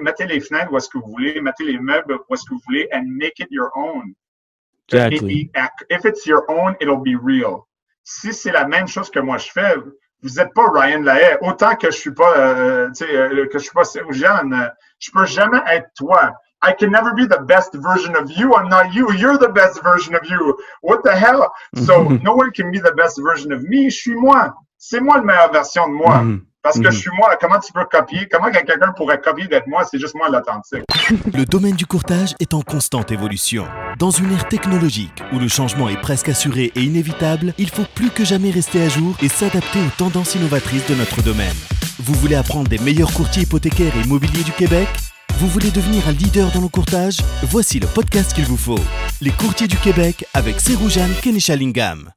mettez les fenêtres où est-ce que vous voulez, mettez les meubles où est-ce que vous voulez, and make it your own. Exactly. If it's your own, it'll be real. Si c'est la même chose que moi je fais, vous n'êtes pas Ryan Lahaye. Autant que je suis pas, euh, euh, que je suis pas euh, je peux jamais être toi. I can never be the best version of you. I'm not you. You're the best version of you. What the hell? So no one can be the best version of me. Je suis moi. C'est moi la meilleure version de moi. Mm-hmm. Parce que je mm-hmm. suis moi. Comment tu peux copier? Comment quelqu'un pourrait copier d'être moi? C'est juste moi l'authentique. Le domaine du courtage est en constante évolution. Dans une ère technologique où le changement est presque assuré et inévitable, il faut plus que jamais rester à jour et s'adapter aux tendances innovatrices de notre domaine. Vous voulez apprendre des meilleurs courtiers hypothécaires et immobiliers du Québec? Vous voulez devenir un leader dans le courtage? Voici le podcast qu'il vous faut. Les courtiers du Québec avec Seroujane Kenishalingam.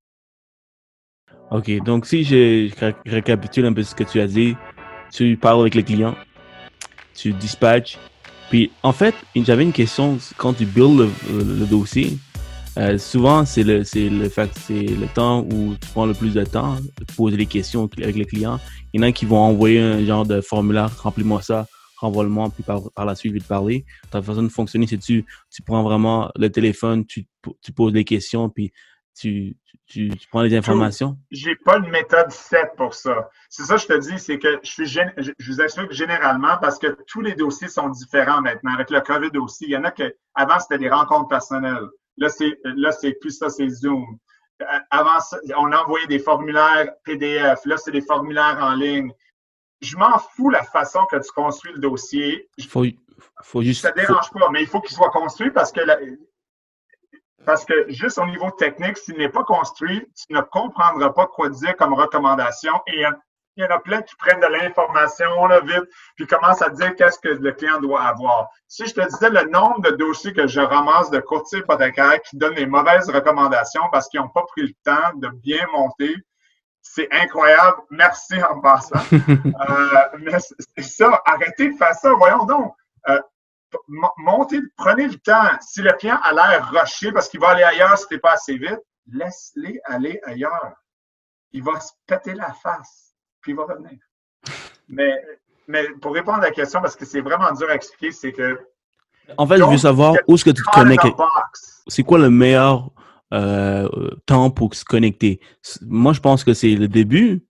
OK, donc si je récapitule un peu ce que tu as dit, tu parles avec les clients, tu dispatches. Puis en fait, j'avais une question quand tu builds le, dossier. Euh, souvent, c'est le, c'est le fait c'est le temps où tu prends le plus de temps de poser les questions avec les clients. Il y en a qui vont envoyer un genre de formulaire, remplis-moi ça, renvoie-le-moi, puis par, la suite, je vais te parler. Ta façon de fonctionner, c'est tu, tu prends vraiment le téléphone, tu, tu poses des questions, puis tu, tu, prends les informations? J'ai pas une méthode 7 pour ça. C'est ça que je te dis, c'est que je, suis, je, vous explique généralement parce que tous les dossiers sont différents maintenant. Avec le COVID aussi, il y en a que avant c'était des rencontres personnelles. Là, c'est là, c'est plus ça, c'est Zoom. Avant, on envoyait des formulaires PDF. Là, c'est des formulaires en ligne je m'en fous la façon que tu construis le dossier. Faut, faut juste, ça ne dérange pas, mais il faut qu'il soit construit parce que parce que juste au niveau technique, s'il n'est pas construit, tu ne comprendras pas quoi dire comme recommandation. Et il y en a plein qui prennent de l'information là, vite, puis commencent à dire qu'est-ce que le client doit avoir. Si je te disais le nombre de dossiers que je ramasse de courtiers hypothécaires qui donnent des mauvaises recommandations parce qu'ils n'ont pas pris le temps de bien monter, c'est incroyable. Merci en passant. euh, mais c'est ça. Arrêtez de faire ça. Voyons donc. Euh, montez, prenez le temps. Si le client a l'air rushé parce qu'il va aller ailleurs si t'es pas assez vite, laisse-les aller ailleurs. Il va se péter la face, puis il va revenir. Mais, mais pour répondre à la question, parce que c'est vraiment dur à expliquer, c'est que. En fait, je veux savoir où est-ce que tu te connectes. C'est quoi le meilleur euh, temps pour se connecter? Moi, je pense que c'est le début,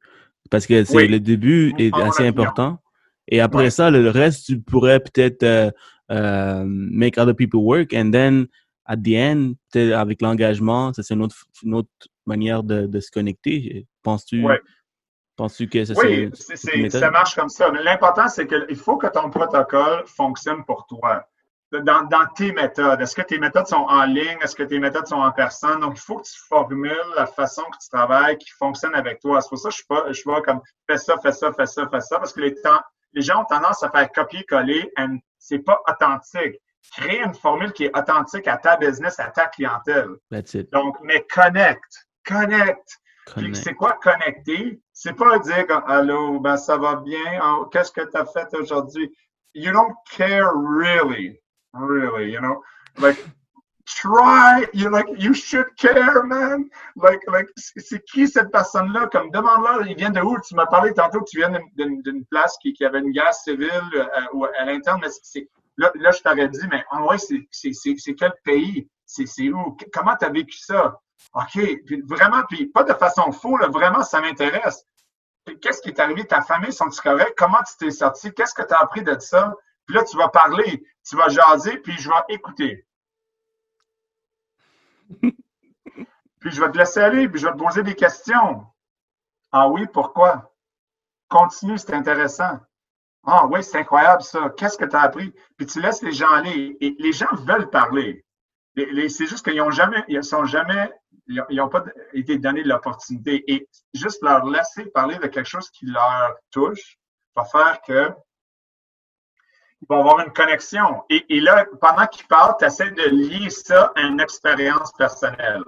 parce que c'est le début est assez important. Et après ça, le reste, tu pourrais peut-être euh, euh, make other people work, and then at the end, avec l'engagement, ça c'est une autre, une autre manière de, de se connecter. Penses-tu? Penses-tu que ça, oui, ça marche comme ça. Mais l'important, c'est qu'il faut que ton protocole fonctionne pour toi dans, dans, tes méthodes. Est-ce que tes méthodes sont en ligne? Est-ce que tes méthodes sont en personne? Donc, il faut que tu formules la façon que tu travailles qui fonctionne avec toi. C'est pour ça que je suis pas, je suis pas comme fais ça, fais ça, fais ça, fais ça, parce que les, temps, les gens ont tendance à faire copier-coller et c'est pas authentique. Crée une formule qui est authentique à ta business, à ta clientèle. That's it. Donc, mais connecte, connecte. C'est quoi connecter? C'est pas dire Allô, ben ça va bien, oh, qu'est-ce que tu as fait aujourd'hui? You don't care really really, you know, like try, you like, you should care, man. Like, like, c'est qui cette personne-là? Comme demande-leur, il vient de où? Tu m'as parlé tantôt que tu viens d'une place qui, avait une guerre civile euh, ou à l'interne, mais c'est, là, là, je t'aurais dit, mais en vrai, c'est quel pays? C'est où? Comment tu as vécu ça? OK. Puis vraiment, puis pas de façon faux, là, vraiment, ça m'intéresse. Qu'est-ce qui est arrivé? Ta famille sont-ils corrects? Comment tu t'es sorti? Qu'est-ce que tu as appris de ça? Puis là, tu vas parler, tu vas jaser, puis je vais écouter. Puis je vais te laisser aller, puis je vais te poser des questions. Ah oui, pourquoi? Continue, c'est intéressant. Ah oui, c'est incroyable ça. Qu'est-ce que tu as appris? Puis tu laisses les gens aller. Et les gens veulent parler. C'est juste qu'ils n'ont jamais, ils sont jamais, ils n'ont pas été donnés l'opportunité. Et juste leur laisser parler de quelque chose qui leur touche va faire que il va avoir une connexion. Et, là, pendant qu'il parle, tu essaies de lier ça à une expérience personnelle.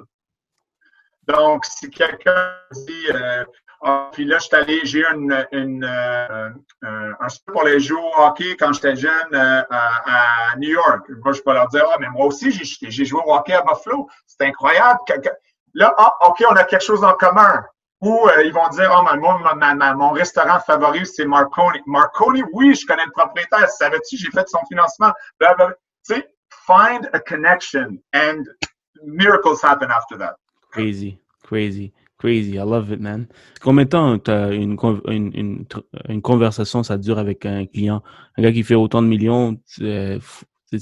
Donc, si quelqu'un dit, euh, ah, puis là, je suis allé, j'ai eu une, une, euh, un sport pour les joueurs au hockey quand j'étais jeune euh, à, New York. Moi, je peux leur dire, ah, mais moi aussi, j'ai joué au hockey à Buffalo. C'est incroyable. Là, ah, OK, on a quelque chose en commun. Ou euh, ils vont dire, oh, mon, mon restaurant favori, c'est Marconi. Marconi, oui, je connais le propriétaire. Savais-tu, j'ai fait son financement. Tu sais, find a connection and miracles happen after that. Crazy, crazy, crazy. I love it, man. Combien de temps as une, une, une, conversation, ça dure avec un client? Un gars qui fait autant de millions, tu ne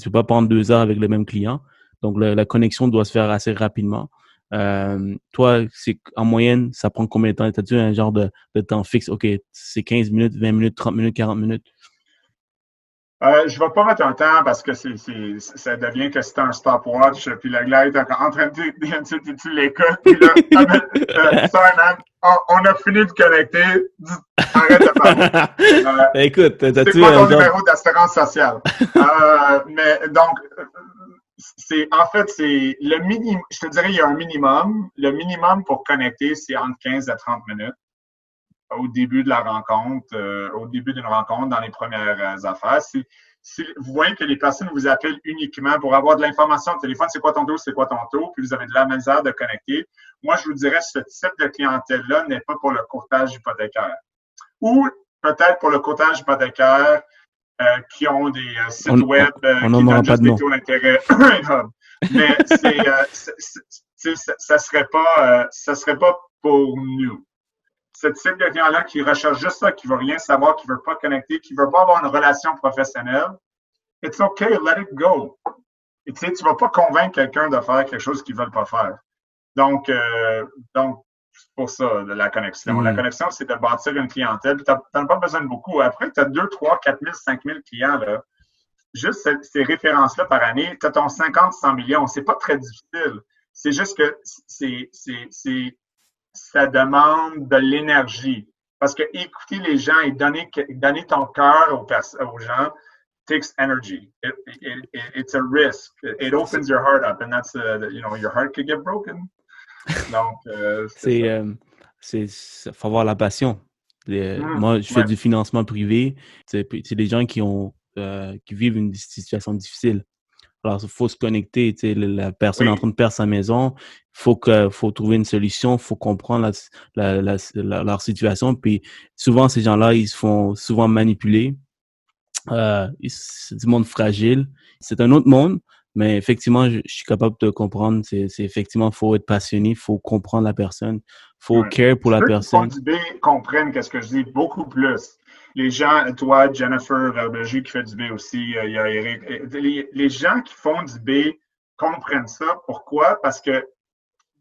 peux pas prendre deux heures avec le même client. Donc, la connexion doit se faire assez rapidement. Euh, toi, c'est en moyenne, ça prend combien de temps? As-tu un genre de, de, temps fixe? OK, c'est 15 minutes, 20 minutes, 30 minutes, 40 minutes? Euh, je ne vais pas mettre un temps parce que c'est, ça devient que c'est un stopwatch, puis la glace est en train de tu, tu l'écoutes, puis là, ah, euh, sorry man, on, a fini de connecter, arrête de parler. Euh, Écoute, t'as-tu numéro d'assurance sociale? euh, mais donc, c'est en fait, c'est le minimum, je te dirais, il y a un minimum. Le minimum pour connecter, c'est entre 15 et 30 minutes au début de la rencontre, euh, au début d'une rencontre dans les premières euh, affaires. Si, vous voyez que les personnes vous appellent uniquement pour avoir de l'information au téléphone, c'est quoi ton taux, c'est quoi ton taux, puis vous avez de la misère de connecter, moi, je vous dirais, ce type de clientèle-là n'est pas pour le courtage hypothécaire. Ou peut-être pour le courtage hypothécaire, qui ont des euh, sites web euh, qui donnent juste des taux d'intérêt Mais c'est, ça serait pas, ça serait pas pour nous. Ce type de client-là qui recherche juste ça, qui veut rien savoir, qui veut pas connecter, qui veut pas avoir une relation professionnelle, it's okay, let it go. Et tu sais, tu vas pas convaincre quelqu'un de faire quelque chose qu'il veut pas faire. Donc, donc pour ça, la connexion. La mm. connexion, c'est de bâtir une clientèle. Tu n'as pas besoin de beaucoup. Après, tu as 2, 3, 4 000, 5 000 clients. Là. Juste ces, références-là par année, tu as ton 50, 100 millions. C'est pas très difficile. C'est juste que c'est, ça demande de l'énergie. Parce que écouter les gens et donner, donner ton cœur aux, aux gens takes energy. It, it, it's a risk. It opens your heart up, and that's, uh, you know, your heart could get broken. Donc, euh, c'est. Il euh, faut avoir la passion. Mmh, moi, je fais du financement privé. C'est des gens qui ont euh, qui vivent une situation difficile. Alors, il faut se connecter. La personne est en train de perdre sa maison. Il faut, que, faut trouver une solution. Il faut comprendre la, la, leur situation. Puis, souvent, ces gens-là, ils se font souvent manipuler. Euh, c'est du monde fragile. C'est un autre monde. Mais effectivement, je, suis capable de comprendre. C'est effectivement, il faut être passionné, il faut comprendre la personne, il faut care pour la personne. Les gens qui font du B comprennent qu'est-ce que je dis beaucoup plus. Les gens, toi, Jennifer Verbeju qui fait du B aussi, euh, il y a Eric. Les, les, gens qui font du B comprennent ça. Pourquoi? Parce que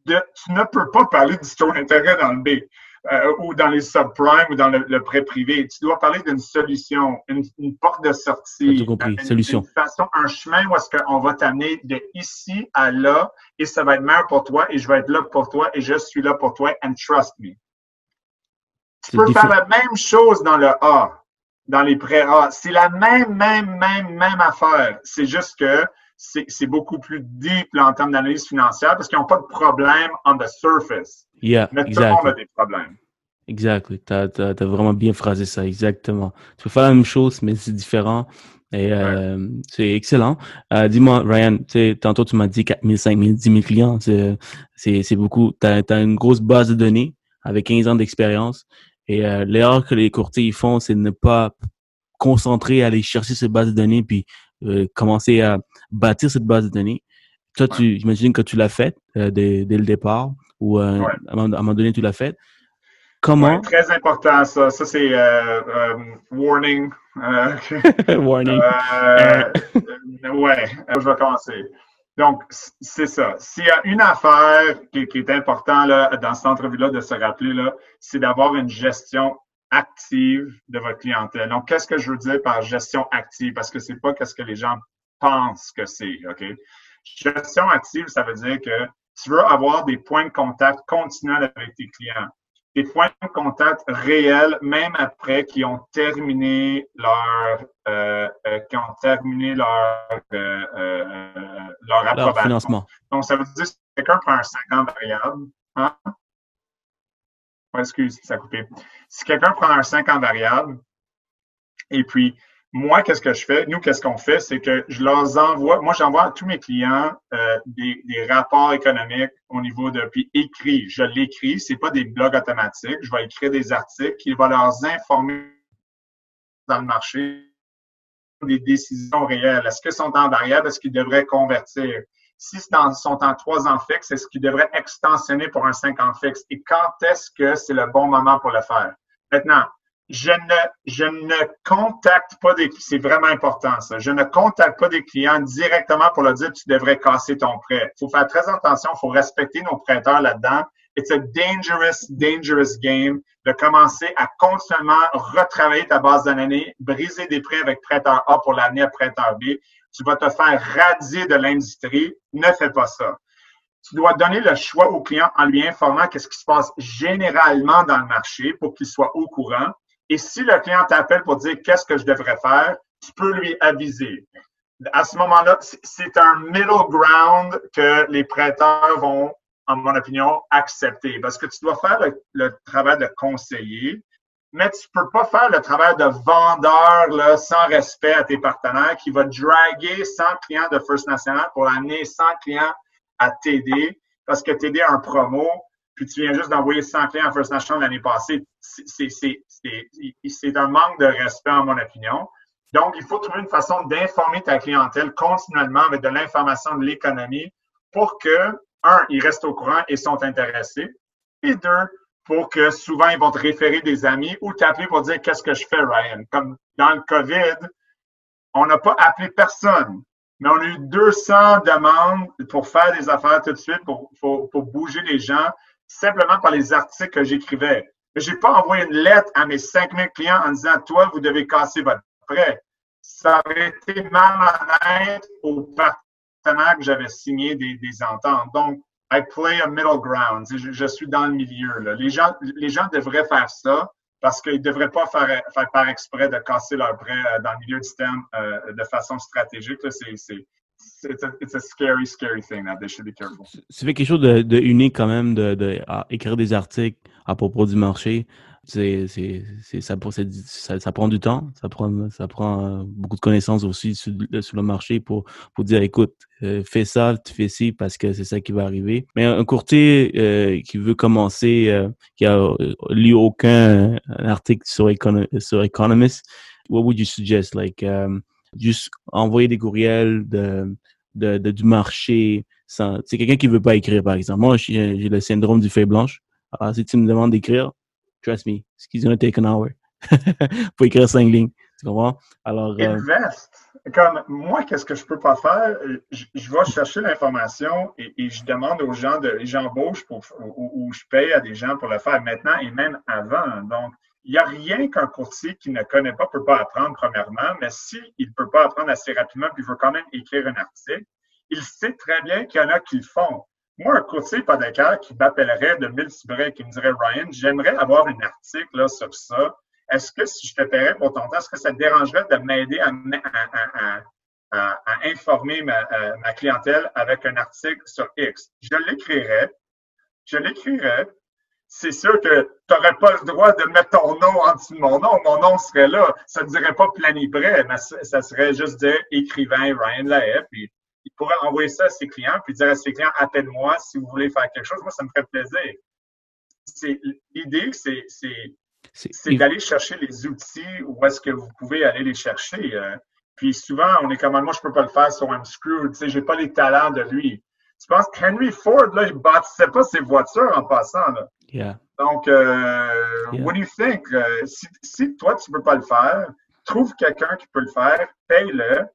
de, tu ne peux pas parler du taux d'intérêt dans le B. Euh, ou dans les subprimes ou dans le, prêt privé. Tu dois parler d'une solution, une, porte de sortie. Tout compris. solution. façon, un chemin où est-ce qu'on va t'amener de ici à là et ça va être meilleur pour toi et je vais être là pour toi et je suis là pour toi and trust me. Tu peux faire la même chose dans le A, dans les prêts A. C'est la même, même, même, même affaire. C'est juste que c'est beaucoup plus deep en termes d'analyse financière parce qu'ils n'ont pas de problème on the surface. Yeah, Mais tout le monde a des problèmes. Exactement. Tu as, vraiment bien phrasé ça, exactement. Tu peux faire la même chose, mais c'est différent. Et euh, c'est excellent. Euh, dis-moi, Ryan, tantôt tu m'as dit 4 000, 5 000, 10 000 clients. C'est beaucoup. Tu as, une grosse base de données avec 15 ans d'expérience. Et euh, l'erreur que les courtiers font, c'est de ne pas concentrer à aller chercher cette base de données puis commencer à bâtir cette base de données. Toi, tu, j'imagine que tu l'as fait euh, dès, dès, le départ ou euh, à, un moment donné, tu l'as fait. Comment? très important, ça. Ça, c'est warning. warning. ouais, je vais commencer. Donc, c'est ça. S'il y a une affaire qui, qui est importante dans cette entrevue-là de se rappeler, là, c'est d'avoir une gestion active de votre clientèle. Donc, qu'est-ce que je veux dire par gestion active? Parce que c'est pas qu'est-ce que les gens pensent que c'est, OK? Gestion active, ça veut dire que tu veux avoir des points de contact continuels avec tes clients. Des points de contact réels, même après qu'ils ont terminé leur, euh, euh qui ont terminé leur, euh, euh, leur approbation. financement. Donc, ça veut dire que si quelqu'un prend un 50 variable, hein? excuse, ça a coupé. Si quelqu'un prend un 5 en variable, et puis moi, qu'est-ce que je fais? Nous, qu'est-ce qu'on fait? C'est que je leur envoie, moi, j'envoie à tous mes clients euh, des, des, rapports économiques au niveau de, puis écrit. Je l'écris, c'est pas des blogs automatiques. Je vais écrire des articles qui vont leur informer dans le marché des décisions réelles. Est-ce qu'ils sont en variable? Est-ce qu'ils devraient convertir? Si ils sont en trois ans fixes, est-ce qu'ils devraient extensionner pour un cinq ans fixe? Et quand est-ce que c'est le bon moment pour le faire? Maintenant, je ne, je ne contacte pas des c'est vraiment important ça. Je ne contacte pas des clients directement pour leur dire tu devrais casser ton prêt. Il faut faire très attention, il faut respecter nos prêteurs là-dedans. It's a dangerous, dangerous game de commencer à continuellement retravailler ta base d'année, briser des prêts avec prêteur A pour l'année à prêteur B. Tu vas te faire radier de l'industrie. Ne fais pas ça. Tu dois donner le choix au client en lui informant qu'est-ce qui se passe généralement dans le marché pour qu'il soit au courant et si le client t'appelle pour dire qu'est-ce que je devrais faire, tu peux lui aviser. À ce moment-là, c'est un middle ground que les prêteurs vont, en mon opinion, accepter parce que tu dois faire le, travail de conseiller, mais tu peux pas faire le travail de vendeur là, sans respect à tes partenaires qui va draguer 100 clients de First National pour amener 100 clients à TD parce que a un promo puis tu viens juste d'envoyer 100 clients à First National l'année passée, c'est un manque de respect, en mon opinion. Donc, il faut trouver une façon d'informer ta clientèle continuellement avec de l'information de l'économie pour que, un, ils restent au courant et sont intéressés, et deux, pour que souvent ils vont te référer des amis ou t'appeler pour dire qu'est-ce que je fais, Ryan? Comme dans le COVID, on n'a pas appelé personne, mais on a eu 200 demandes pour faire des affaires tout de suite, pour, pour, pour bouger les gens simplement par les articles que j'écrivais. Je n'ai pas envoyé une lettre à mes 5000 clients en disant, toi, vous devez casser votre prêt. Ça aurait été malhonnête aux partenaires que j'avais signé des, ententes. Donc, I play a middle ground. Je, suis dans le milieu. Les, gens, devraient faire ça parce qu'ils ne devraient pas faire, faire par exprès de casser leur prêt euh, dans le milieu du système euh, de façon stratégique. C'est it's a, it's a scary, scary thing that they should be careful. C'est quelque chose de, de, unique quand même de, des articles à propos du marché. C'est, ça, prend du temps, ça prend, euh, beaucoup de connaissances aussi sur, le marché pour, dire, écoute, euh, fais ça, tu fais ci parce que c'est ça qui va arriver. Mais un courtier euh, qui veut commencer, qui a lu aucun article sur, sur Economist, what would you suggest? Like, um, juste envoyer des courriels de, du marché. C'est quelqu'un qui veut pas écrire, par exemple. Moi, j'ai le syndrome du feuille blanche. Alors, si tu me demandes d'écrire, trust me, it's gonna take an hour. Faut écrire cinq lignes. Tu comprends? Alors. Euh, Invest. Comme moi, qu'est-ce que je peux pas faire? Je, vais chercher l'information et, et, je demande aux gens de, j'embauche pour, ou, ou, je paye à des gens pour le faire maintenant et même avant. Donc, il n'y a rien qu'un courtier qui ne connaît pas peut pas apprendre, premièrement, mais s'il ne peut pas apprendre assez rapidement, puis veut quand même écrire un article, il sait très bien qu'il y en a qui le font. Moi, un courtier hypothécaire qui m'appellerait de Miltibré, qui me dirait Ryan, j'aimerais avoir un article là, sur ça. Est-ce que si je te paierais pour ton temps, est-ce que ça te dérangerait de m'aider à, informer ma, euh, ma clientèle avec un article sur X? Je l'écrirais. Je l'écrirais c'est sûr que tu n'aurais pas le droit de mettre ton nom en dessous de mon nom. Mon nom serait là. Ça ne dirait pas prêt, mais ça serait juste dire écrivain Ryan Laef. Puis il pourrait envoyer ça à ses clients, puis dire à ses clients appelle-moi si vous voulez faire quelque chose. Moi, ça me ferait plaisir. L'idée, c'est d'aller chercher les outils où est-ce que vous pouvez aller les chercher. Euh. puis souvent, on est comme moi, je peux pas le faire sur un screw. Tu sais, j'ai pas les talents de lui. Tu penses qu'Henry Ford, là, il bâtissait pas ses voitures en passant, là? Donc, euh, what do you think? Euh, si, si, toi, tu ne peux pas le faire, trouve quelqu'un qui peut le faire, paye-le,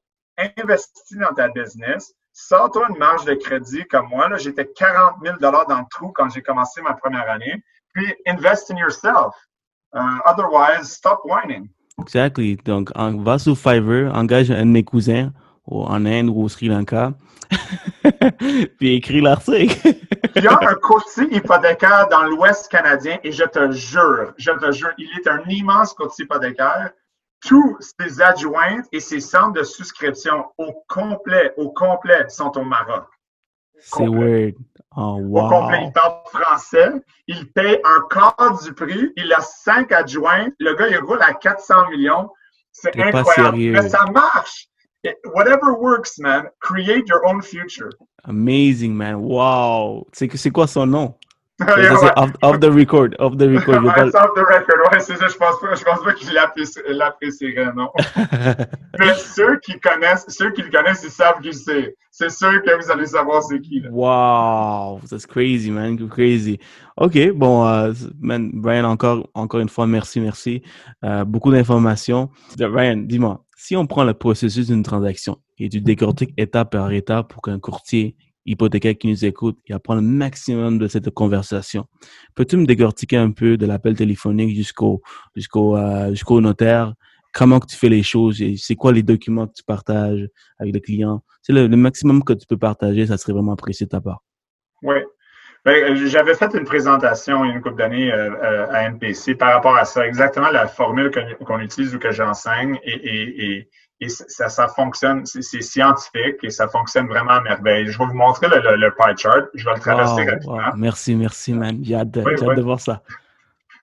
investis dans ta business, sors-toi une marge de crédit comme moi. J'étais 40 000 dans le trou quand j'ai commencé ma première année. Puis, invest in yourself. Uh, otherwise, stop whining. Exactly. Donc, on va sur Fiverr, engage un de mes cousins en Inde ou au Sri Lanka, puis écrit l'article. Il y a un courtier hypothécaire dans l'Ouest canadien et je te jure, je te jure, il est un immense courtier hypothécaire. Tous ses adjointes et ses centres de souscription au complet, au complet sont au Maroc. C'est weird. Oh, wow. Au complet, il parle français. Il paye un quart du prix. Il a cinq adjoints. Le gars, il roule à 400 millions. C'est incroyable. Mais ça marche. Whatever works, man. Create your own future. Amazing, man. Wow. C'est quoi son nom? Off, the record, off the record. off the record, ouais, c'est ça. Je pense pas, je pense pas qu'il l'apprécierait, non. Mais ceux qui connaissent, ceux qui le connaissent, ils savent qui c'est. C'est sûr que vous allez savoir c'est qui. Là. Wow, that's crazy, man, crazy. Ok, bon, uh, man, Brian, encore, encore une fois, merci, merci. Uh, beaucoup d'informations. Brian, dis-moi, si on prend le processus d'une transaction et tu décortiques étape par étape pour qu'un courtier hypothécaire qui nous écoute et apprendre le maximum de cette conversation. Peux-tu me décortiquer un peu de l'appel téléphonique jusqu'au jusqu'au euh, notaire? Comment tu fais les choses c'est quoi les documents que tu partages avec le client? C'est le, maximum que tu peux partager, ça serait vraiment apprécié de ta part. Oui. Ben, j'avais fait une présentation il y a une couple d'années euh, euh, à MPC par rapport à ça, exactement la formule qu'on utilise ou que j'enseigne et ça, ça fonctionne, c'est scientifique et ça fonctionne vraiment à merveille. Je vais vous montrer le, le, pie chart. Je vais le traverser rapidement. Merci, merci, man. J'ai hâte, de, voir ça.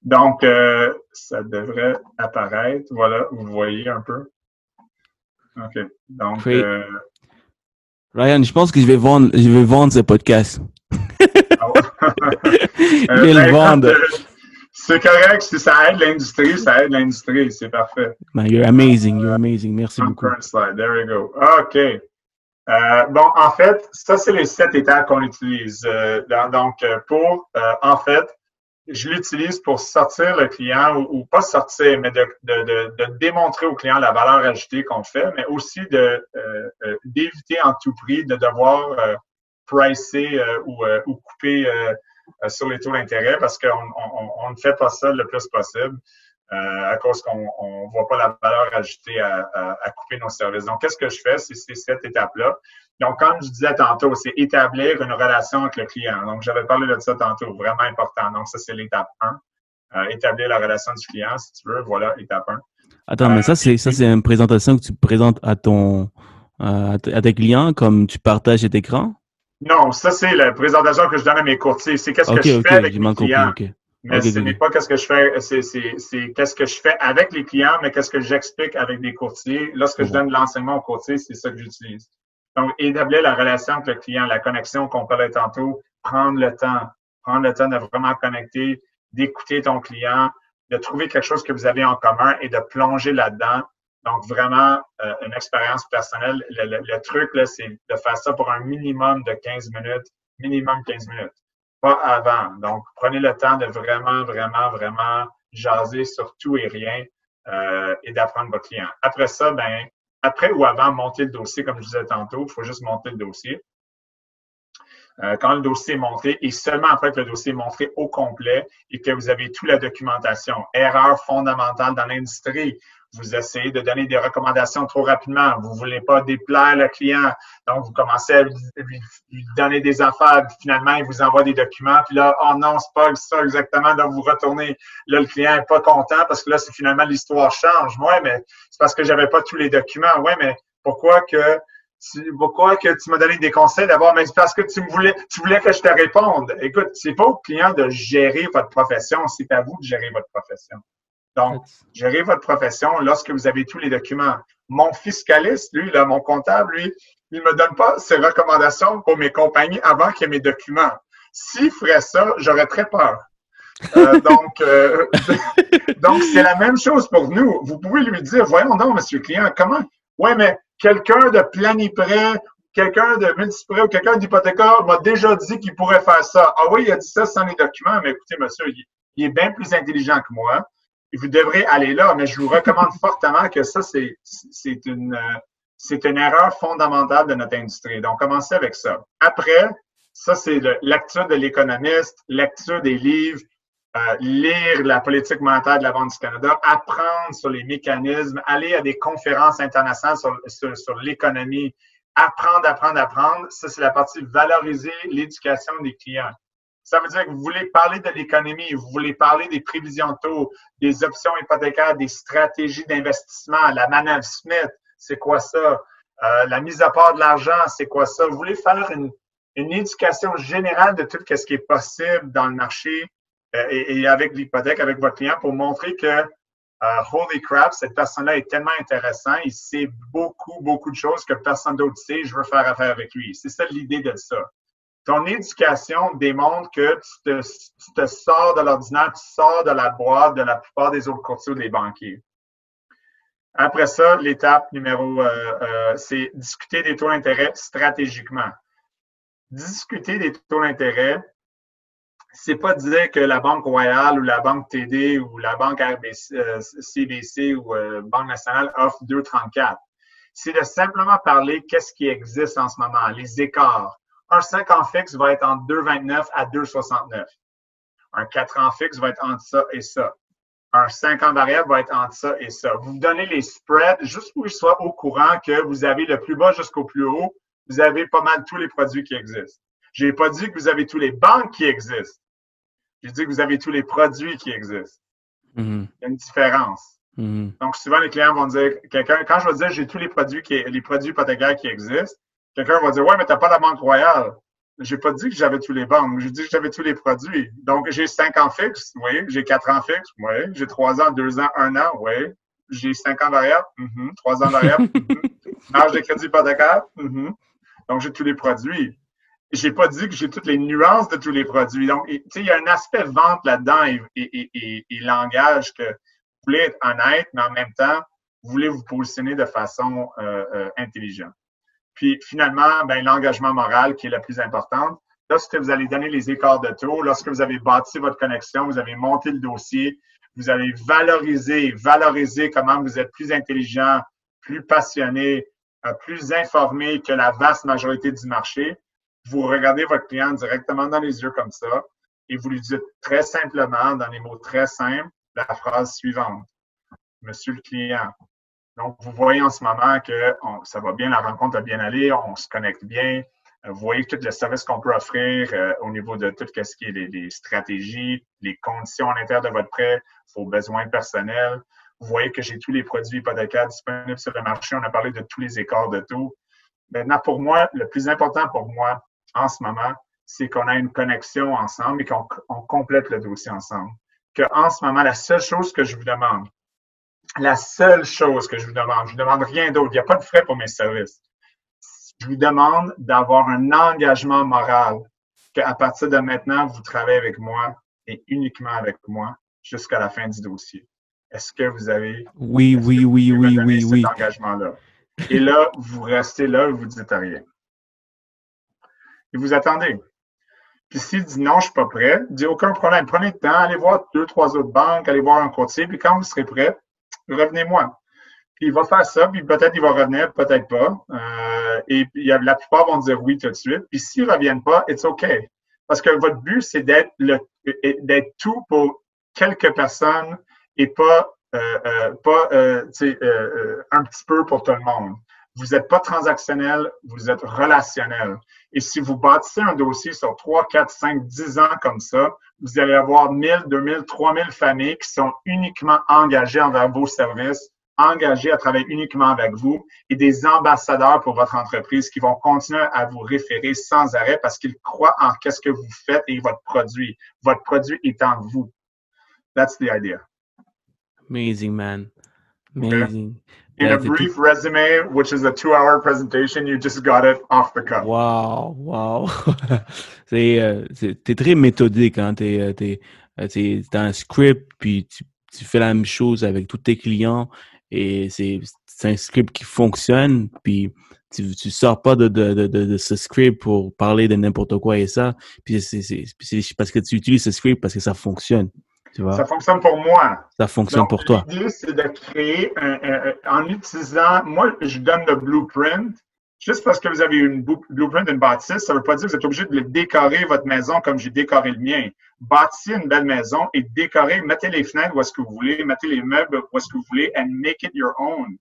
Donc, euh, ça devrait apparaître. Voilà, vous voyez un peu. OK. Donc, euh, Ryan, je pense que je vais vendre, je vais vendre ce podcast. Ah je vais le ben, vendre. C'est correct, si ça aide l'industrie, ça aide l'industrie, c'est parfait. Man, you're amazing, you're amazing. Merci beaucoup. slide, there we go. OK. Euh, bon, en fait, ça, c'est les sept étapes qu'on utilise. Euh, donc, euh, pour, en fait, je l'utilise pour sortir le client ou, pas sortir, mais de, de, de, de, démontrer au client la valeur ajoutée qu'on fait, mais aussi d'éviter en tout prix de devoir pricer ou, ou couper sur les taux d'intérêt parce qu'on on, ne fait pas ça le plus possible euh, à cause qu'on ne voit pas la valeur ajoutée à, à, couper nos services. Donc, qu'est-ce que je fais? C'est cette étape-là. Donc, comme je disais tantôt, c'est établir une relation avec le client. Donc, j'avais parlé de ça tantôt, vraiment important. Donc, ça, c'est l'étape 1. Euh, établir la relation du client, si tu veux. Voilà, étape 1. Attends, mais ça, c'est ça, c'est une présentation que tu présentes à ton à tes clients comme tu partages cet écran? Non, ça, c'est la présentation que je donne à mes courtiers. C'est qu'est-ce que je fais avec mes clients. Mais ce n'est pas qu'est-ce que je fais, c'est qu'est-ce que je fais avec les clients, mais qu'est-ce que j'explique avec des courtiers. Lorsque je donne l'enseignement aux courtiers, c'est ça que j'utilise. Donc, établir la relation avec le client, la connexion qu'on parlait tantôt, prendre le temps, prendre le temps de vraiment connecter, d'écouter ton client, de trouver quelque chose que vous avez en commun et de plonger là-dedans donc, vraiment, euh, une expérience personnelle. Le, truc, là, c'est de faire ça pour un minimum de 15 minutes, minimum 15 minutes, pas avant. Donc, prenez le temps de vraiment, vraiment, vraiment jaser sur tout et rien euh, et d'apprendre votre client. Après ça, ben, après ou avant, monter le dossier, comme je disais tantôt, il faut juste monter le dossier. Euh, quand le dossier est monté et seulement après que le dossier est montré au complet et que vous avez toute la documentation, erreur fondamentale dans l'industrie, vous essayez de donner des recommandations trop rapidement. Vous voulez pas déplaire le client. Donc, vous commencez à lui, donner des affaires. finalement, il vous envoie des documents. Puis là, oh non, c'est pas ça exactement. Donc, vous retournez. Là, le client est pas content parce que là, c'est finalement l'histoire change. Ouais, mais c'est parce que j'avais pas tous les documents. Ouais, mais pourquoi que tu, pourquoi que tu m'as donné des conseils d'abord, mais c'est parce que tu me voulais, tu voulais que je te réponde. Écoute, c'est pas au client de gérer votre profession, c'est à vous de gérer votre profession. Donc, gérez votre profession lorsque vous avez tous les documents. Mon fiscaliste, lui, là, mon comptable, lui, il me donne pas ses recommandations pour mes compagnies avant qu'il y ait mes documents. S'il ferait ça, j'aurais très peur. Euh, donc, euh, donc c'est la même chose pour nous. Vous pouvez lui dire, voyons donc, monsieur le client, comment? Ouais, mais quelqu'un de planiprêt, quelqu'un de multiprêt ou quelqu'un d'hypothécaire m'a déjà dit qu'il pourrait faire ça. Ah oui, il a dit ça sans les documents, mais écoutez, monsieur, il est bien plus intelligent que moi vous devrez aller là, mais je vous recommande fortement que ça, c'est une, euh, c'est une erreur fondamentale de notre industrie. Donc, commencez avec ça. Après, ça, c'est lecture de l'économiste, lecture des livres, lire la politique monétaire de la Banque du Canada, apprendre sur les mécanismes, aller à des conférences internationales sur, sur, sur l'économie, apprendre, apprendre, apprendre. Ça, c'est la partie valoriser l'éducation des clients. Ça veut dire que vous voulez parler de l'économie, vous voulez parler des prévisions de taux, des options hypothécaires, des stratégies d'investissement, la manœuvre Smith, c'est quoi ça? Euh, la mise à part de l'argent, c'est quoi ça? Vous voulez faire une, éducation générale de tout ce qui est possible dans le marché euh, et, avec l'hypothèque, avec votre client pour montrer que euh, holy crap, cette personne-là est tellement intéressante, il sait beaucoup, beaucoup de choses que personne d'autre sait, je veux faire affaire avec lui. C'est ça l'idée de ça. Ton éducation démontre que tu te, sors de l'ordinaire, tu sors de la boîte de la plupart des autres courtiers ou des banquiers. Après ça, l'étape numéro, euh, c'est discuter des taux d'intérêt stratégiquement. Discuter des taux d'intérêt, c'est pas dire que la Banque Royale ou la Banque TD ou la Banque RBC, CBC euh, ou Banque nationale offre 2,34. C'est de simplement parler qu'est-ce qui existe en ce moment, les écarts. Un 5 ans fixe va être entre 2,29 à 2,69. Un 4 ans fixe va être entre ça et ça un 5 ans variable va être entre ça et ça. Vous donnez les spreads juste pour je sois au courant que vous avez le plus bas jusqu'au plus haut, vous avez pas mal tous les produits qui existent. Je n'ai pas dit que vous avez tous les banques qui existent. J'ai dit que vous avez tous les produits qui existent. Mm-hmm. Il y a une différence. Mm-hmm. Donc, souvent, les clients vont dire, quelqu'un, quand je vais dire j'ai tous les produits qui, les produits hypothécaires qui existent, quelqu'un va dire, ouais, mais tu n'as pas la banque royale. J'ai pas dit que j'avais tous les banques, j'ai dit que j'avais tous les produits. Donc, j'ai 5 ans fixe, oui. J'ai 4 ans fixe, oui. J'ai 3 ans, 2 ans, 1 an, oui. J'ai 5 ans variable, mm 3 ans variable, Marge de crédit hypothécaire, Donc, j'ai tous les produits. J'ai pas dit que j'ai toutes les nuances de tous les produits. Donc, tu sais, il y a un aspect vente là-dedans et, et, et, et, langage que vous voulez être honnête, mais en même temps, vous voulez vous positionner de façon euh, euh, intelligente. Puis finalement, ben, l'engagement moral qui est la plus importante. Lorsque vous allez donner les écarts de taux, lorsque vous avez bâti votre connexion, vous avez monté le dossier, vous avez valorisé, valorisé comment vous êtes plus intelligent, plus passionné, euh, plus informé que la vaste majorité du marché. Vous regardez votre client directement dans les yeux comme ça et vous lui dites très simplement, dans les mots très simples, la phrase suivante. Monsieur le client, donc, vous voyez en ce moment que ça va bien, la rencontre a bien allé, on se connecte bien. Vous voyez tout le service qu'on peut offrir euh, au niveau de tout ce qui est les, stratégies, les conditions à l'intérieur de votre prêt, vos besoins personnels. Vous voyez que j'ai tous les produits hypothécaires disponibles sur le marché. On a parlé de tous les écarts de taux. Maintenant, pour moi, le plus important pour moi en ce moment, c'est qu'on a une connexion ensemble et qu'on complète le dossier ensemble. Que en ce moment, la seule chose que je vous demande, la seule chose que je vous demande, je ne vous demande rien d'autre, il n'y a pas de frais pour mes services. Je vous demande d'avoir un engagement moral qu'à partir de maintenant, vous travaillez avec moi et uniquement avec moi jusqu'à la fin du dossier. Est-ce que vous avez oui, oui, oui, oui, oui, oui, cet engagement-là? Et là, vous restez là, vous ne dites rien. Vous attendez. Puis s'il dit non, je ne suis pas prêt, dit aucun problème. Prenez le temps, allez voir deux, trois autres banques, allez voir un courtier, puis quand vous serez prêt, revenez-moi. Puis il va faire ça, puis peut-être il va revenir, peut-être pas. Euh, et la plupart vont dire oui tout de suite. Puis s'ils ne reviennent pas, it's OK. Parce que votre but, c'est d'être le d'être tout pour quelques personnes et pas, euh, euh, pas un petit peu pour tout le monde. Vous n'êtes pas transactionnel, vous êtes relationnel. Et si vous bâtissez un dossier sur 3, 4, 5, 10 ans comme ça, vous allez avoir 1000, 2000, 3000 familles qui sont uniquement engagées envers vos services, engagées à travailler uniquement avec vous et des ambassadeurs pour votre entreprise qui vont continuer à vous référer sans arrêt parce qu'ils croient en qu'est-ce que vous faites et votre produit. Votre produit est en vous. That's the idea. Amazing, man. Amazing. In a brief resume, which is a two-hour presentation, you just got it off the cuff. Wow, wow. c'est, euh, t'es très méthodique, hein. T'es, euh, t'es, euh, t'es dans un script, puis tu, tu, fais la même chose avec tous tes clients, et c'est, c'est un script qui fonctionne, puis tu, tu sors pas de, de, de, de, ce script pour parler de n'importe quoi et ça, puis c'est, c'est, c'est parce que tu utilises ce script parce que ça fonctionne. Ça fonctionne pour moi. Ça fonctionne pour toi. L'idée, c'est de créer, un, en utilisant, moi, je donne le blueprint. Juste parce que vous avez une blueprint d'une bâtisse, ça ne veut pas dire que vous êtes obligé de décorer votre maison comme j'ai décoré le mien. Bâtissez une belle maison et décorez, mettez les fenêtres où est-ce que vous voulez, mettez les meubles où est-ce que vous voulez, and make it your own.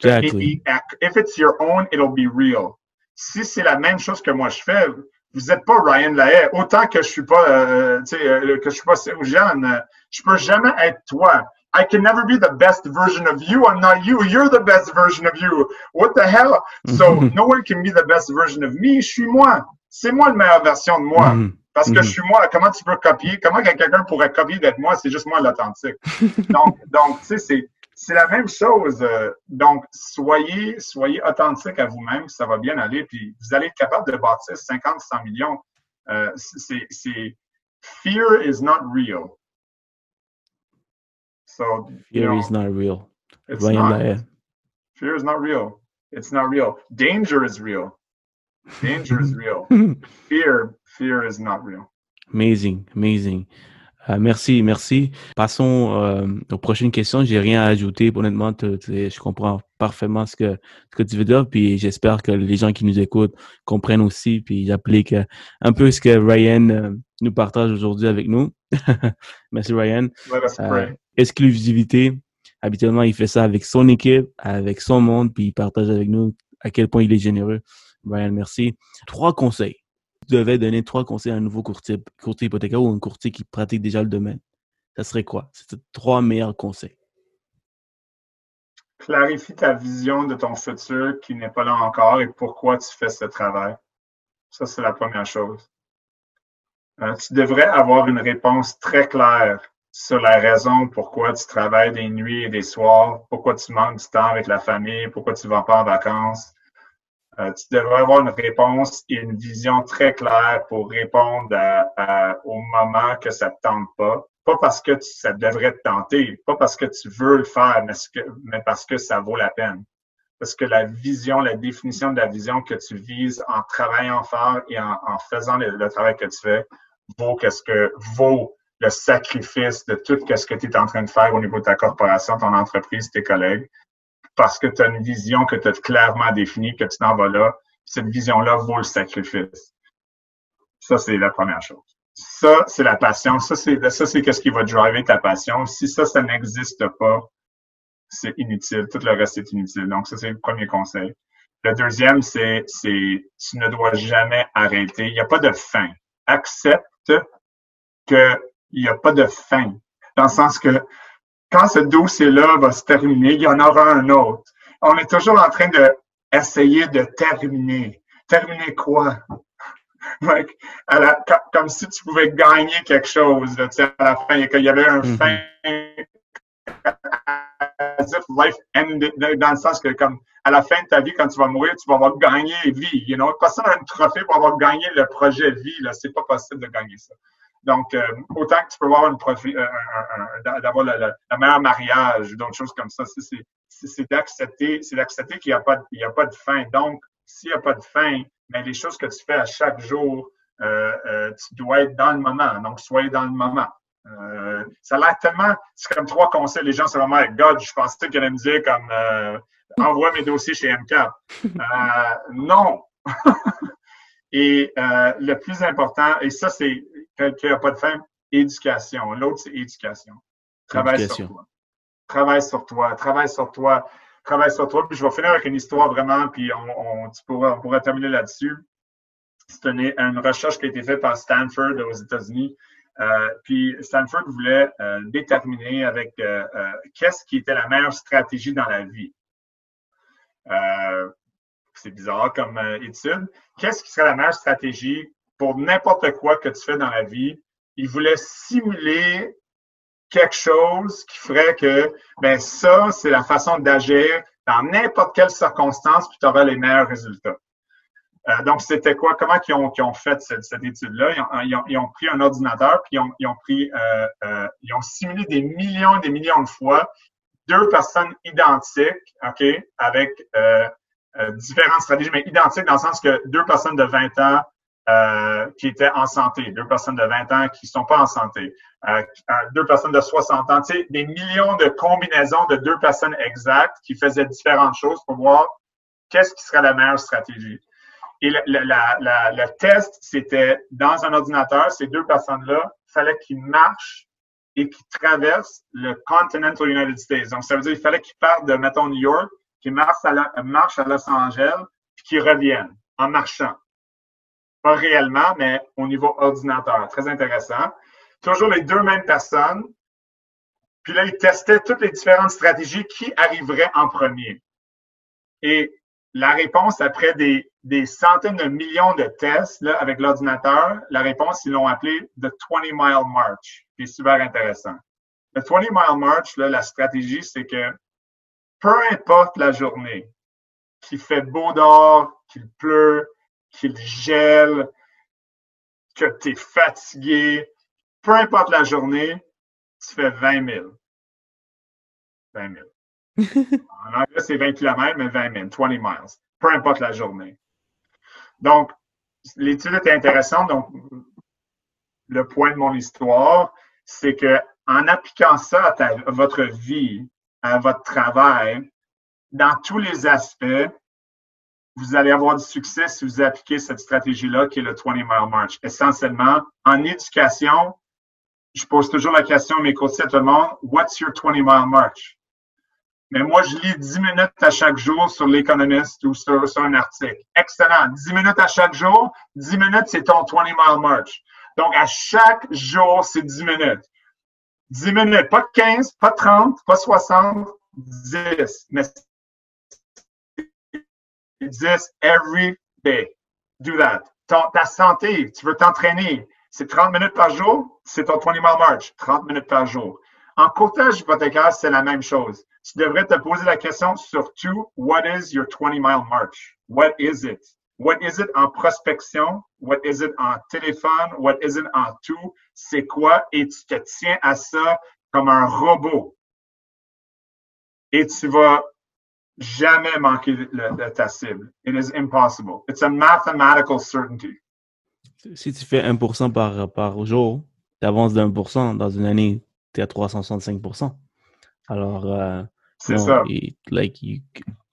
Exactly. If it's your own, it'll be real. Si c'est la même chose que moi je fais, vous n'êtes pas Ryan Lahaye. Autant que je suis pas, euh, euh, que je suis pas jeune, euh, je peux jamais être toi. I can never be the best version of you. I'm not you. You're the best version of you. What the hell? So no one can be the best version of me. Je suis moi. C'est moi la meilleure version de moi. Mm-hmm. Parce que je suis moi. Comment tu peux copier? Comment que quelqu'un pourrait copier d'être moi? C'est juste moi l'authentique. donc, donc, tu sais, c'est, c'est la même chose. Euh, Donc, soyez, soyez authentique à vous-même, ça va bien aller, puis vous allez être capable de bâtir 50, 100 millions. Euh, c'est, fear is not real. So, Fear know, is not real. it's not. Fear is not real. It's not real. Danger is real. Danger is real. Fear, fear is not real. Amazing, amazing. Euh, merci, merci. Passons euh, aux prochaines questions. J'ai rien à ajouter. Honnêtement, te- te- je comprends parfaitement ce que, ce que tu veux dire. Puis j'espère que les gens qui nous écoutent comprennent aussi. Puis j'applique euh, un peu ce que Ryan euh, nous partage aujourd'hui avec nous. merci Ryan. Pray. exclusivité. Habituellement, il fait ça avec son équipe, avec son monde, puis il partage avec nous à quel point il est généreux. Brian, merci. Trois conseils. Devais donner trois conseils à un nouveau courtier, hypothécaire ou un courtier qui pratique déjà le domaine. Ça serait quoi? C'est trois meilleurs conseils. Clarifie ta vision de ton futur qui n'est pas là encore et pourquoi tu fais ce travail. Ça, c'est la première chose. Euh, tu devrais avoir une réponse très claire sur la raison pourquoi tu travailles des nuits et des soirs, pourquoi tu manques du temps avec la famille, pourquoi tu ne vas pas en vacances. Euh, tu devrais avoir une réponse et une vision très claire pour répondre à- au moment que ça ne te tente pas. Pas parce que tu- ça devrait te tenter, pas parce que tu veux le faire, mais, que- mais parce que ça vaut la peine. Parce que la vision, la définition de la vision que tu vises en travaillant fort et en, en faisant le, le travail que tu fais vaut qu'est-ce que vaut le sacrifice de tout ce que tu es en train de faire au niveau de ta corporation, ton entreprise, tes collègues parce que tu as une vision que tu as clairement définie, que tu t'en vas là. Cette vision-là vaut le sacrifice. Ça, c'est la première chose. Ça, c'est la passion. Ça, c'est ça, c'est qu'est-ce qui va driver ta passion. Si ça, ça n'existe pas, c'est inutile. Tout le reste est inutile. Donc, ça, c'est le premier conseil. Le deuxième, c'est, c'est, tu ne dois jamais arrêter. Il n'y a pas de fin. Accepte qu'il n'y a pas de fin. Dans le sens que quand ce dossier-là va se terminer, il y en aura un autre. On est toujours en train de essayer de terminer. Terminer quoi? Like, à la- co- comme si tu pouvais gagner quelque chose là, à la fin, qu'il y avait un Mhm. fin as if life ended, dans le sens que comme à la fin de ta vie, quand tu vas mourir, tu vas avoir gagné vie. You know? Personne n'a un trophée pour avoir gagné le projet vie. Là, c'est pas possible de gagner ça. Donc, euh, autant que tu peux avoir une profit, euh, un- un- un- d'avoir le, le, le meilleur mariage, d'autres choses comme ça, c'est- c'est c'est- c'est d'accepter, c'est d'accepter qu'il n'y a pas, de- il y a pas de fin. Donc, s'il n'y a pas de fin, mais les choses que tu fais à chaque jour, euh, euh, tu dois être dans le moment. Donc, soyez dans le moment. Euh, ça a l'air tellement, c'est comme trois conseils. Les gens sont vraiment, God, je pensais qu'il allait me dire comme, euh, envoie mes dossiers chez MK. Euh, non. et euh, le plus important, et ça, c'est qu'il n'y a pas de fin, éducation. L'autre, c'est éducation. Travaille Éducation. sur toi. Travaille sur toi. Travaille sur toi. Travaille sur toi. Puis je vais finir avec une histoire vraiment, puis on, on, tu pourras, on pourra terminer là-dessus. C'est une, une recherche qui a été faite par Stanford aux États-Unis. Euh, puis Stanford voulait euh, déterminer avec euh, euh, qu'est-ce qui était la meilleure stratégie dans la vie. Euh, c'est bizarre comme euh, étude. Qu'est-ce qui serait la meilleure stratégie pour n'importe quoi que tu fais dans la vie? Il voulait simuler quelque chose qui ferait que, ben ça, c'est la façon d'agir dans n'importe quelle circonstance, puis tu auras les meilleurs résultats. Euh, donc, c'était quoi? Comment ils ont, ils ont fait cette, cette étude-là? Ils ont, ils, ont, pris un ordinateur, puis ils ont, ils euh, euh, ils ont simulé des millions et des millions de fois deux personnes identiques, OK, avec différentes stratégies, mais identiques dans le sens que deux personnes de 20 ans euh, qui étaient en santé, deux personnes de 20 ans qui sont pas en santé, euh, deux personnes de 60 ans, tu sais, des millions de combinaisons de deux personnes exactes qui faisaient différentes choses pour voir qu'est-ce qui serait la meilleure stratégie. Et le, la, la, le test, c'était dans un ordinateur, ces deux personnes-là, il fallait qu'ils marchent et qu'ils traversent le continental United States. Donc, ça veut dire qu'il fallait qu'ils partent de, mettons, New York, qu'ils marchent à, la, marchent à Los Angeles, puis qu'ils reviennent en marchant. Pas réellement, mais au niveau ordinateur. Très intéressant. Toujours les deux mêmes personnes. Puis là, ils testaient toutes les différentes stratégies qui arriveraient en premier. Et la réponse après des, des, centaines de millions de tests là, avec l'ordinateur, la réponse, ils l'ont appelé The 20 Mile March, qui est super intéressant. Le 20 Mile March, là, la stratégie, c'est que peu importe la journée, qu'il fait beau dehors, qu'il pleut, qu'il gèle, que tu es fatigué, peu importe la journée, tu fais 20 000. 20 000. en anglais, c'est 20 km, mais 20 000, 20 miles. Peu importe la journée. Donc, l'étude est intéressante. Donc, le point de mon histoire, c'est que en appliquant ça à, à votre vie, à votre travail, dans tous les aspects, vous allez avoir du succès si vous appliquez cette stratégie-là qui est le 20 mile march. Essentiellement, en éducation, je pose toujours la question à mes courtiers à tout le monde, what's your 20 mile march? Mais moi, je lis 10 minutes à chaque jour sur l'économiste ou sur, un article. Excellent. 10 minutes à chaque jour. 10 minutes, c'est ton 20 mile march. Donc, à chaque jour, c'est 10 minutes. 10 minutes, pas 15, pas 30, pas 60, 10. Mais 10 every day. Do that. ta santé, tu veux t'entraîner, c'est 30 minutes par jour, c'est ton 20 mile march, 30 minutes par jour. En courtage hypothécaire, c'est la même chose. Tu devrais te poser la question surtout, what is your 20 mile march? What is it? What is it en prospection? What is it en téléphone? What is it en tout? C'est quoi? Et tu te tiens à ça comme un robot. Et tu vas jamais manquer de, ta cible. It is impossible. It's a mathematical certainty. Si tu fais 1% par, par jour, tu avances d'un pour cent dans une année, tu es à 365%. Alors, euh, c'est ça. like, you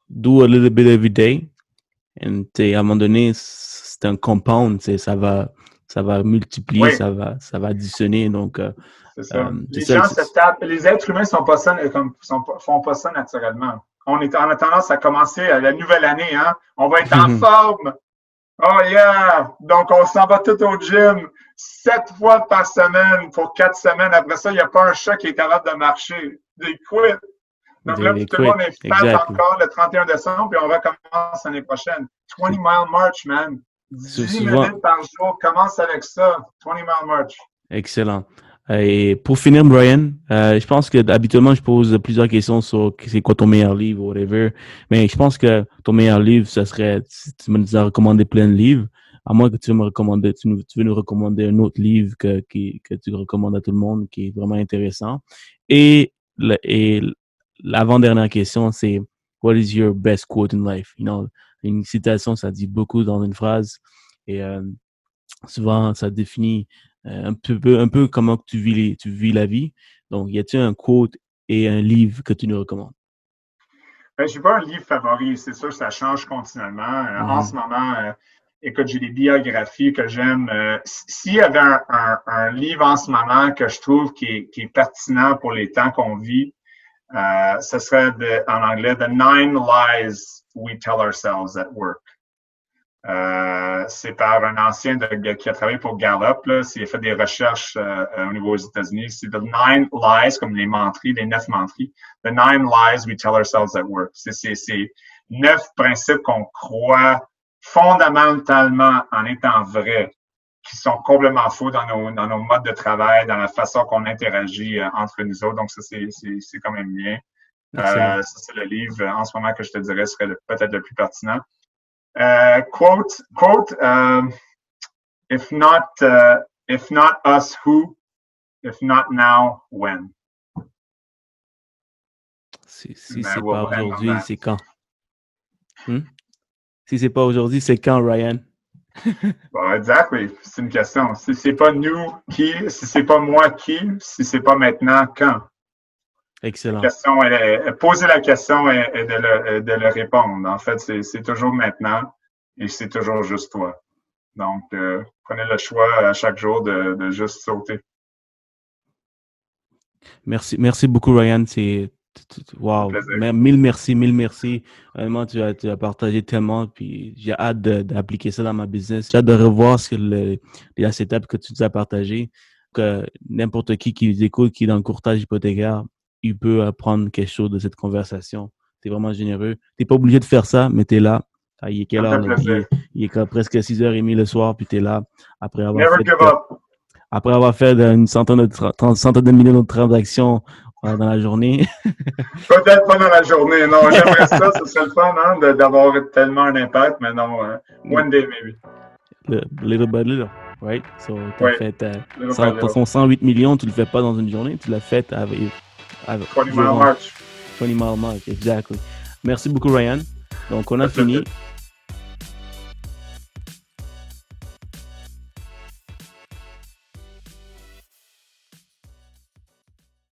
do a little bit every day, and à un moment donné, c'est un compound, ça va, ça va multiplier, ça, va, ça va additionner. Donc, euh, c'est ça. Euh, les gens se tapent, les êtres humains sont pas ça, comme, sont, font pas ça naturellement. On, est, on a tendance à commencer à la nouvelle année, hein? On va être en forme. Oh yeah! Donc, on s'en va tout au gym sept fois par semaine pour quatre semaines. Après ça, il n'y a pas un chat qui est capable de marcher. Des quits. Donc là, tout le monde est fat encore le 31 décembre, puis on recommence l'année prochaine. 20 mile march, man. 10 minutes par jour, commence avec ça. 20 mile march. Excellent. Et pour finir, Brian, euh, je pense que habituellement je pose plusieurs questions sur c'est quoi ton meilleur livre, whatever. Mais je pense que ton meilleur livre, ça serait, tu me as recommandé plein de livres, à moins que tu me recommander, tu, veux nous recommander un autre livre que, que tu recommandes à tout le monde, qui est vraiment intéressant. Et, et l'avant-dernière question, c'est What is your best quote in life? You know, une citation, ça dit beaucoup dans une phrase. Et euh, souvent, ça définit euh, un peu, un peu comment tu vis, tu vis la vie. Donc, y a-t-il un quote et un livre que tu nous recommandes? Ben, je n'ai pas un livre favori, c'est sûr, ça change continuellement. Euh, en mm-hmm. ce moment, écoute, j'ai des biographies que j'aime. S'il y avait un, livre en ce moment que je trouve qui est, qui est pertinent pour les temps qu'on vit, euh, ce serait en anglais The Nine Lies We Tell Ourselves at Work. Euh, c'est par un ancien de, qui a travaillé pour Gallup. Là, il a fait des recherches euh, au niveau des États-Unis. C'est The Nine Lies, comme les menteries, les neuf menteries. The Nine Lies We Tell Ourselves at Work. C'est neuf principes qu'on croit fondamentalement en étant vrais qui sont complètement faux dans nos, dans nos modes de travail, dans la façon qu'on interagit euh, entre nous autres. Donc, ça, c'est quand même bien. Euh, ça, c'est le livre en ce moment que je te dirais serait peut-être le plus pertinent. Quote, quote, uh, if not, uh, if not us, who? If not now, when? Si, si c'est pas aujourd'hui, c'est quand? Hmm? Si c'est pas aujourd'hui, c'est quand, Ryan? bon, exactly. C'est une question. Si c'est pas nous, qui? Si c'est pas moi, qui? Si c'est pas maintenant, quand? Excellent. La question poser la question et, de, le, de, le, répondre. En fait, c'est toujours maintenant et c'est toujours juste toi. Donc, euh, prenez le choix à chaque jour de, de juste sauter. Merci, merci beaucoup, Ryan. C'est Wow, mille merci, mille merci. Vraiment, tu as, tu as partagé tellement, puis j'ai hâte d'appliquer ça dans ma business. J'ai hâte de revoir ce que le, les que tu nous as partagé. Que n'importe qui qui écoute, qui est dans le courtage hypothécaire, il peut apprendre quelque chose de cette conversation. Tu es vraiment généreux. Tu n'es pas obligé de faire ça, mais tu es là. Ah, il est quelle heure? là? Il, est- il est presque 6h30 le soir, puis tu es là après avoir Never fait, give up. après avoir fait une centaine de, tra- trente- centaine de millions de transactions euh, dans la journée. Peut-être pas dans la journée, non. J'aimerais ça, ce serait le fun, hein, d'avoir tellement un impact, mais non. euh, one day, maybe. Le- little by little, right? So, tu Ouais. fait euh, Little cent- by little. ton 108 millions, tu le fais pas dans une journée, tu l'as fait avec, avec 20 mile march. 20 mile mark, exactly. Merci beaucoup, Ryan. Donc, on a fini.